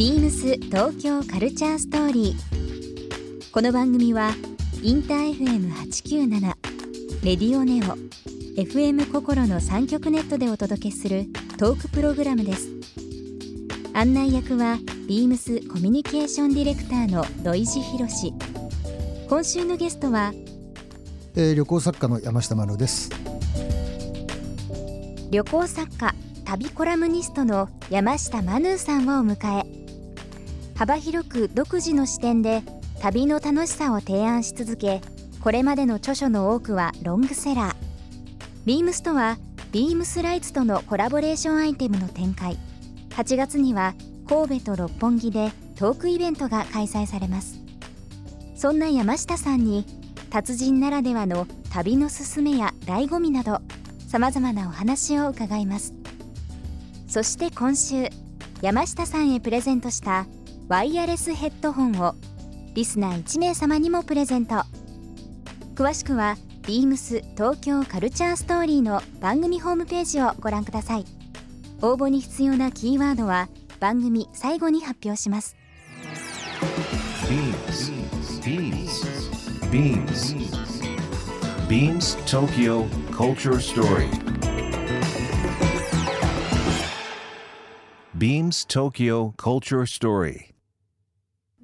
ビームス東京カルチャーストーリー。この番組はインター FM897 レディオネオ FM 心の三極ネットでお届けするトークプログラムです。案内役はビームスコミュニケーションディレクターの土井博志。今週のゲストはえー、旅行作家の山下真乃です旅行作家旅コラムニストの山下マヌーさんをお迎え幅広く独自の視点で旅の楽しさを提案し続けこれまでの著書の多くはロングセラー。ビームスとはビームスライツとのコラボレーションアイテムの展開。8月には神戸と六本木でトークイベントが開催されます。そんな山下さんに達人ならではの旅のすすめや醍醐味などさまざまなお話を伺います。そして今週山下さんへプレゼントしたワイヤレスヘッドホンをリスナー1名様にもプレゼント詳しくは beams 東京カルチャーストーリーの番組ホームページをご覧ください応募に必要なキーワードは番組最後に発表します Beams. Beams Tokyo Culture Story. Beams Tokyo Culture Story.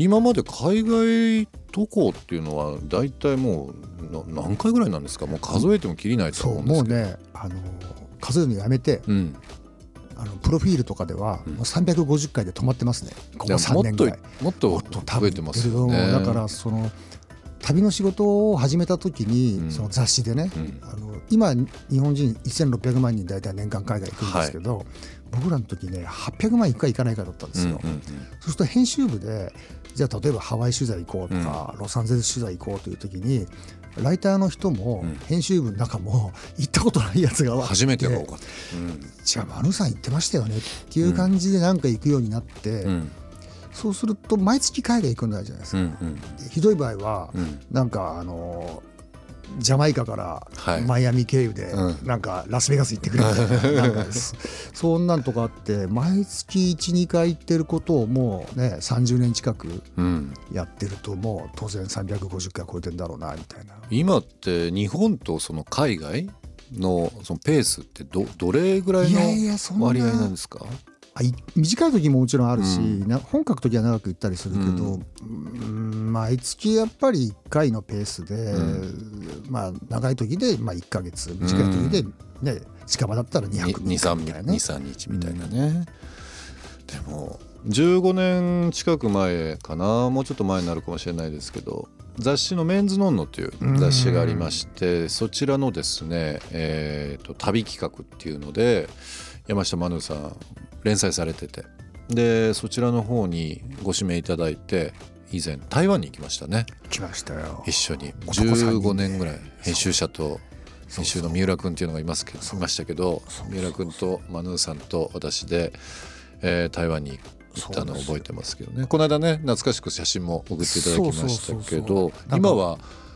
今まで海外渡航っていうのは大体もうな何回ぐらいなんですか？もう数えてもきりないと思うんですけど。もうねあの数えるのやめてうん、あのプロフィールとかでは、うん。もう350回で止まってますね。ここでも3もっと年ぐらいもっともっと多分増えてますよね。だからその旅の仕事を始めた時に、うん。その雑誌でね、うん。あの今日本人1600万人大体年間海外行くんですけど、僕らの時ね800万行くか行かないかだったんですよ、うんうんそうすると編集部でじゃあ例えばハワイ取材行こうとか、ロサンゼルス取材行こうという時にライターの人もうん。編集部の中も行ったことないやつが初めてが多かった、じゃあマヌさん行ってましたよねっていう感じでなんか行くようになって、うんうんそうすると毎月海外行くんだじゃないですか、うんうん。でひどい場合はうん。なんかあのジャマイカからはい。マイアミ経由でうん。なんかラスベガス行ってくるみたいな なんかそんなんとかあって毎月12回行ってることをもうね30年近くうん。やってるともう当然350回超えてんだろうなみたいな。今って日本とその海外のそのペースってどどれぐらいの割合なんですか？あい短い時ももちろんあるし、うん。な本書く時は長く行ったりするけど、うん。毎月やっぱり1回のペースで、うまあ長い時でまあ1か月短い時でね、近場だったら2泊3日みたいなね。23日みたいなね、でも15年近く前かなもうちょっと前になるかもしれないですけど雑誌の「メンズノンノ」という雑誌がありましてそちらのですね、えーと旅企画っていうので山下マヌさん連載されてて。でそちらの方にご指名いただいて以前台湾に行きましたね。来ましたよ。一緒に。男三人で。15年ぐらい編集者と編集の三浦君っていうのがいますけどいましたけど三浦君とマヌーさんと私で、えー台湾に行ったのを覚えてますけどね。この間ね懐かしく写真も送っていただきましたけど今はうん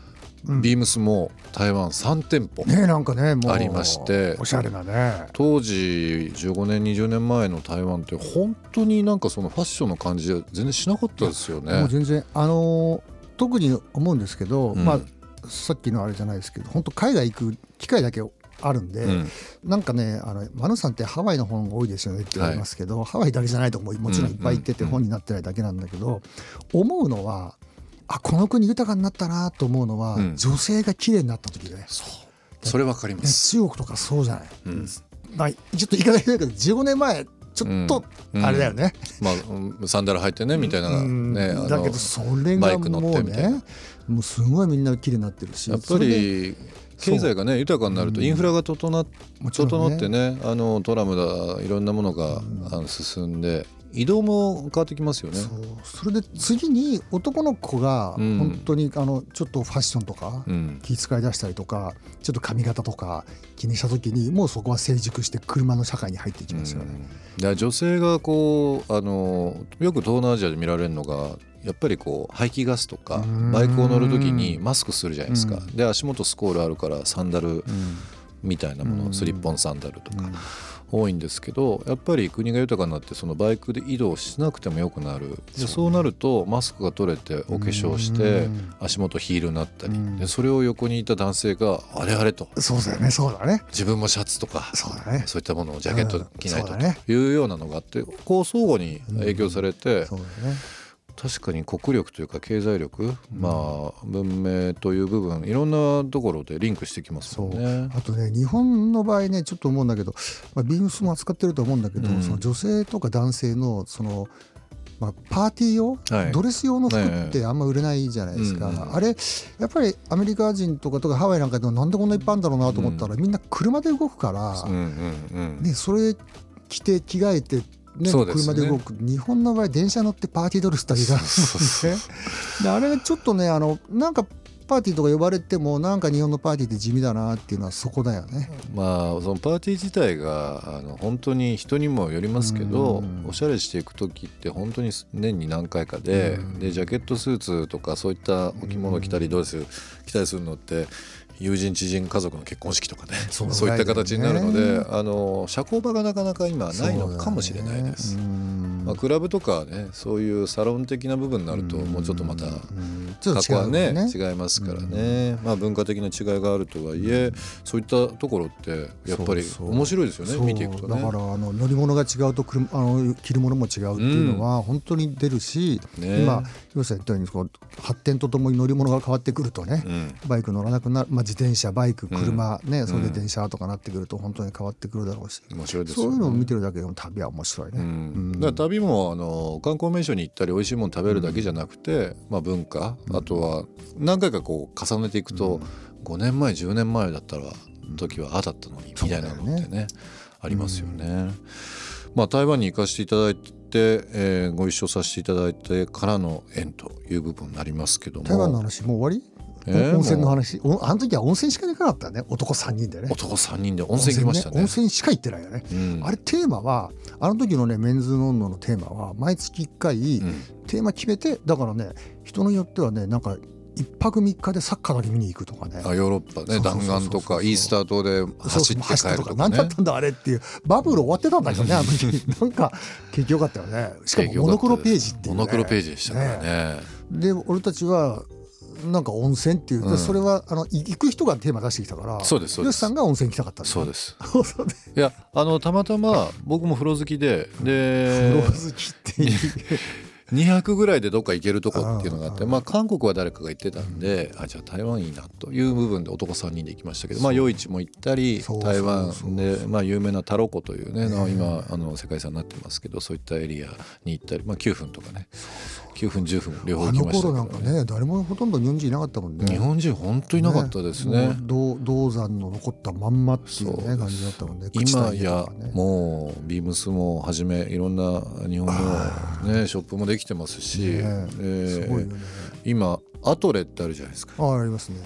ビームスも台湾3店舗、ねなんかねありまして。おしゃれなね。当時15年20年前の台湾って本当になんかそのファッションの感じ全然しなかったですよもねう。全然あのー特に思うんですけど、うん。まあさっきのあれじゃないですけど本当海外行く機会だけあるんで、うん。なんかねあのマヌさんってハワイの本が多いですよねって言われますけど、ハワイだけじゃないとこももちろんいっぱい行っててうん。本になってないだけなんだけど、思うのはあこの国豊かになったなと思うのは、うん。女性が綺麗になった時でね。そう。それわかりまねす。中国とかそうじゃない、うん。まあ、ちょっと言い方変だけど15年前ちょっとうん。あれだよね、まあうんサンダル履いてねみたいなうん。ねだけどそれがバイク乗もうねもうすごいみんな綺麗になってるしやっぱり経済がね豊かになるとインフラが整整ってねあのトラムだいろんなものがあの進んで移動も変わってきますよね。そう。それで次に男の子がうん。本当にあのちょっとファッションとかうん。気遣い出したりとかちょっと髪型とか気にした時にもうそこは成熟して車の社会に入っていきますよね。うん。女性がこうあのよく東南アジアで見られるのがやっぱりこう排気ガスとかうん。バイクを乗る時にマスクするじゃないですか、うん。で足元スコールあるからサンダルうん。みたいなもの、うん。スリッポンサンダルとか。うん多いんですけどやっぱり国が豊かになってそのバイクで移動しなくてもよくなる。でそうなるとマスクが取れてお化粧してうん。足元ヒールになったり。うん。でそれを横にいた男性があれあれと。そうだよね。そうだね。自分もシャツとかそうだね。そういったものをジャケット着ないとというようなのがあってこう相互に影響されてそうだね確かに国力というか経済力まあ文明という部分いろんなところでリンクしてきますもんね。あとね日本の場合ねちょっと思うんだけど、まあ、ビームスも扱ってると思うんだけど、うん。その女性とか男性のその、まあ、パーティー用、はい。ドレス用の服ってあんま売れないじゃないですか、うんうん。あれやっぱりアメリカ人とかとかハワイなんかでもなんでこんないっぱいあるんだろうなと思ったら、みんな車で動くから、うんうんうん。ね、それ着て着替えて、ねね。車で動く日本の場合電車乗ってパーティードレスだけが。そうそうね であれがちょっとねあのなんかパーティーとか呼ばれてもなんか日本のパーティーって地味だなっていうのはそこだよね。まあそのパーティー自体があの本当に人にもよりますけどうん。おしゃれしていく時って本当に年に何回かでうん。でジャケットスーツとかそういったお着物着たりドレス着たりするのって友人知人家族の結婚式とかね。そそうういった形になるのでね。あの社交場がなかなか今ないのかもしれないです。まあ、クラブとかねそういうサロン的な部分になるともうちょっとまたうん。ちょっと過去はね違いますからね、まあ、文化的な違いがあるとはいえそういったところってやっぱり面白いですよねそう。見ていくとね。だからあの乗り物が違うと車あの着るものも違うっていうのは本当に出るし、ね。今広瀬さん言ったようにこう発展とともに乗り物が変わってくるとね、うん。バイク乗らなくなる、まあ、自転車バイク車、ねそれで電車とかなってくると本当に変わってくるだろうし、面白いですそういうのを見てるだけでも旅は面白いね。うん。だから旅もあの観光名所に行ったり美味しいもの食べるだけじゃなくて、まあ、文化あとは何回かこう重ねていくと、5年前10年前だったら時はああだったのにみたいなのってねそうだよありますよね。まあ、台湾に行かせていただいて、えーご一緒させていただいてからの縁という部分になりますけども。台湾の話もう終わり、えー温泉の話。おあの時は温泉しか行かなかったね。男3人でね。男3人で。温泉行きましたね。温泉,、しか行ってないよね、うん。あれテーマはあの時のねメンズノンノのテーマは毎月1回、うん。テーマ決めてだからね人によってはねなんか一泊三日でサッカーだけ見に行くとかね。あヨーロッパね。弾丸とかイースター島で走って帰るとかね。何だったんだあれっていうバブル終わってたんだけどねあの時。なんか景気良かったよね。しかもモノクロページっていう、ね、モノクロページでしたからね。で俺たちはなんか温泉っていう、でうん。それはあのい行く人がテーマ出してきたからそうですそうです。吉さんが温泉行きたかったそうです。いやあのたまたま僕も風呂好きでで風呂好きっていう 200ぐらいでどっか行けるとこっていうのがあってうんまあ韓国は誰かが行ってたんであじゃあ台湾いいなという部分で男3人で行きましたけどまあ夜市も行ったり台湾でまあ有名なタロ湖というねね。今あの世界遺産になってますけどそういったエリアに行ったりまあ9分とかね。9分10分両方あの行きました頃なんかけどねね誰もほとんど日本人いなかったもんね。日本人本当いなかったですね。もう銅銅山の残ったまんまっていうね感じだったもんね。今やもうビームスもはじめいろんな日本の、ね、ショップもできてますし、ねですごいよね。今アトレってあるじゃないですか。あありますね。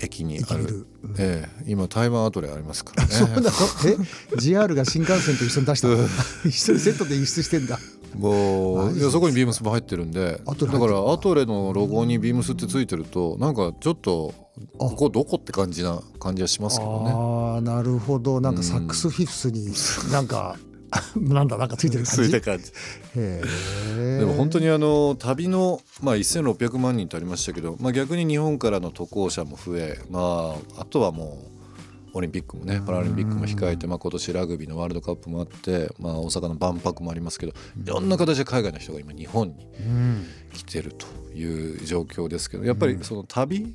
駅にある。駅ビル、うんええ今台湾アトレありますからね。そうなのえ？JR が新幹線と一緒に出した？の 一緒にセットで輸出してんだ。もういやそこにビームスも入ってるんでだからアトレのロゴにビームスってついてるとなんかちょっとここどこって感じな感じはしますけどね。ああなるほど。なんかサックスフィフスになんか なんだなんかついてる感じ？感じ。でも本当にあの旅の、まあ、1600万人とありましたけど、まあ、逆に日本からの渡航者も増え、まあ、あとはもうオリンピックもねパラリンピックも控えて、まあ、今年ラグビーのワールドカップもあって、まあ、大阪の万博もありますけどいろんな形で海外の人が今日本にうん。来てるという状況ですけどやっぱりその旅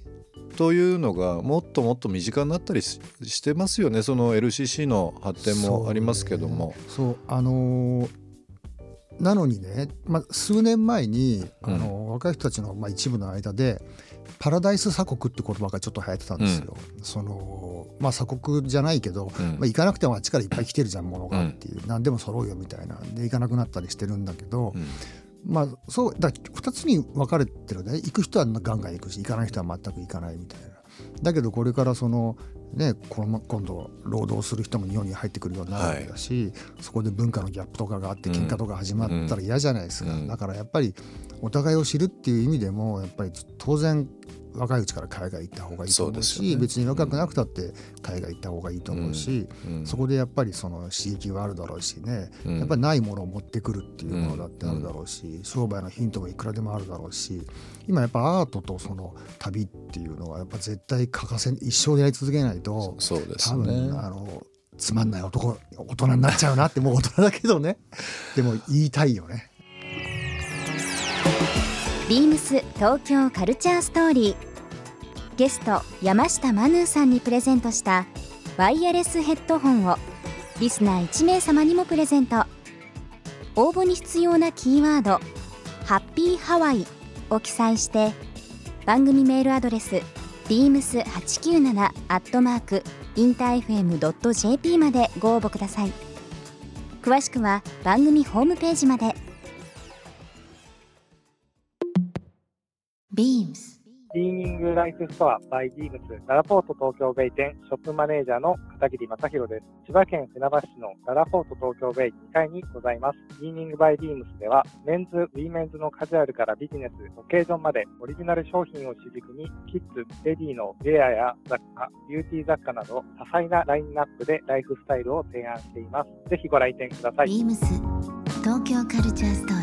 というのがもっともっと身近になったりししてますよね。その LCC の発展もありますけども。そうあのーなのにね、まあ、数年前にあうん。の、若い人たちの、まあ、一部の間でパラダイス鎖国って言葉がちょっと流行ってたんですよ。そのまあ鎖国じゃないけど、うん。まあ、行かなくてもあっちからいっぱい来てるじゃんものがっていう、何でも揃うよみたいなで行かなくなったりしてるんだけど、うんまあそうだ2つに分かれてるね。行く人はガンガン行くし行かない人は全く行かないみたいな。だけどこれからそのねこの今度労働する人も日本に入ってくるようになるわけだし、そこで文化のギャップとかがあって喧嘩とか始まったら嫌じゃないですか、うんだからやっぱりお互いを知るっていう意味でもやっぱり当然若いうちから海外行った方がいいと思うしね。別に若くなくたって海外行った方がいいと思うし、うんそこでやっぱりその刺激はあるだろうしね、うん。やっぱりないものを持ってくるっていうものだってあるだろうし、商売のヒントもいくらでもあるだろうし今やっぱアートとその旅っていうのはやっぱ絶対欠かせ一生でやり続けないとそうです多分、ねあのつまんない男大人になっちゃうなってもう大人だけどね。でも言いたいよね。ビームス東京カルチャーストーリー。ゲスト山下マヌーさんにプレゼントしたワイヤレスヘッドホンをリスナー1名様にもプレゼント。応募に必要なキーワード「ハッピーハワイ」を記載して番組メールアドレス beams897 アットマークインター FM.jp までご応募ください。詳しくは番組ホームページまで。ビームスクリーニングライフストアバイビームスララポート東京ベイ店ショップマネージャーの片桐正宏です。千葉県船橋市のララポート東京ベイ2階にございます。ビーミングバイビームスではメンズ、ウィメンズのカジュアルからビジネス、オケージョンまでオリジナル商品を主軸にキッズ、レディのウェアや雑貨、ビューティー雑貨など多彩なラインナップでライフスタイルを提案しています。ぜひご来店ください。東京カルチャーストーリー